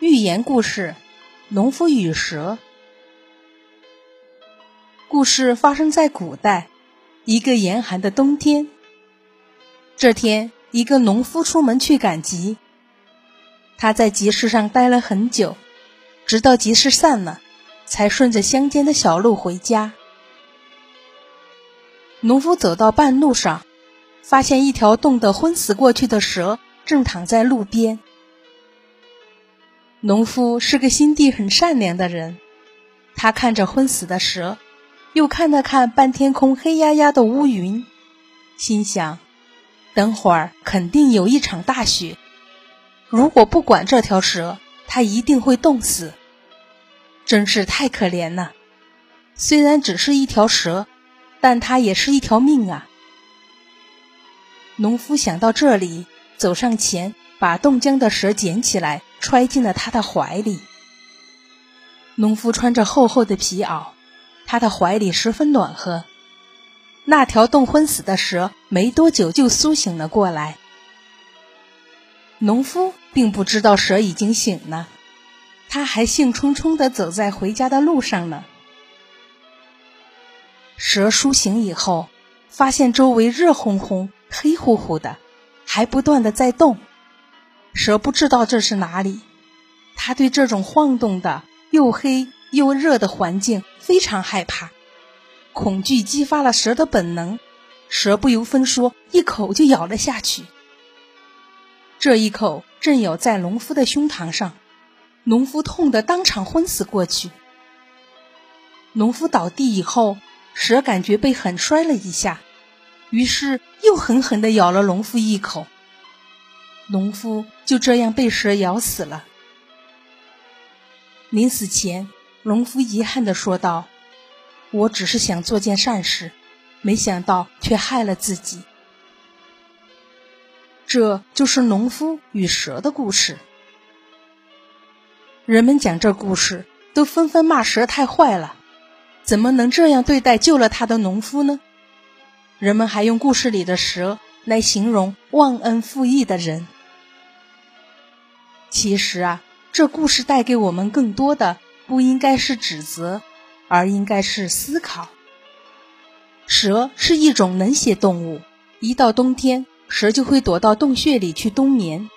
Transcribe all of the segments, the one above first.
寓言故事：农夫与蛇。故事发生在古代，一个严寒的冬天。这天，一个农夫出门去赶集，他在集市上待了很久，直到集市散了，才顺着乡间的小路回家。农夫走到半路上，发现一条冻得昏死过去的蛇正躺在路边。农夫是个心地很善良的人，他看着昏死的蛇，又看了看半天空黑压压的乌云，心想：等会儿肯定有一场大雪，如果不管这条蛇，它一定会冻死。真是太可怜了。虽然只是一条蛇，但它也是一条命啊。农夫想到这里，走上前，把冻僵的蛇捡起来。揣进了他的怀里。农夫穿着厚厚的皮袄，他的怀里十分暖和。那条冻昏死的蛇没多久就苏醒了过来。农夫并不知道蛇已经醒了，他还兴冲冲地走在回家的路上呢。蛇苏醒以后，发现周围热烘烘、黑乎乎的，还不断地在动。蛇不知道这是哪里，它对这种晃动的又黑又热的环境非常害怕，恐惧激发了蛇的本能，蛇不由分说，一口就咬了下去。这一口正咬在农夫的胸膛上，农夫痛得当场昏死过去。农夫倒地以后，蛇感觉被狠摔了一下，于是又狠狠地咬了农夫一口。农夫就这样被蛇咬死了。临死前，农夫遗憾地说道：“我只是想做件善事，没想到却害了自己。”这就是农夫与蛇的故事。人们讲这故事，都纷纷骂蛇太坏了，怎么能这样对待救了他的农夫呢？人们还用故事里的蛇来形容忘恩负义的人。其实啊，这故事带给我们更多的不应该是指责，而应该是思考。蛇是一种冷血动物，一到冬天，蛇就会躲到洞穴里去冬眠。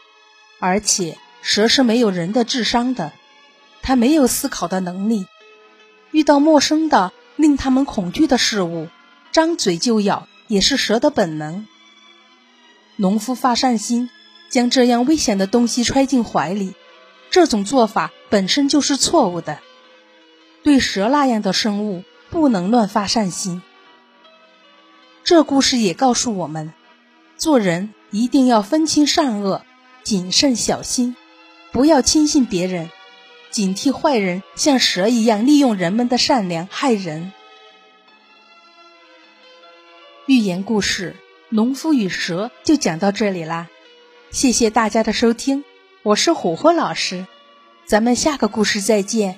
而且，蛇是没有人的智商的，它没有思考的能力。遇到陌生的、令它们恐惧的事物，张嘴就咬，也是蛇的本能。农夫发善心。将这样危险的东西揣进怀里，这种做法本身就是错误的。对蛇那样的生物，不能乱发善心。这故事也告诉我们，做人一定要分清善恶，谨慎小心，不要轻信别人，警惕坏人像蛇一样利用人们的善良害人。寓言故事《农夫与蛇》就讲到这里啦。谢谢大家的收听，我是虎虎老师，咱们下个故事再见。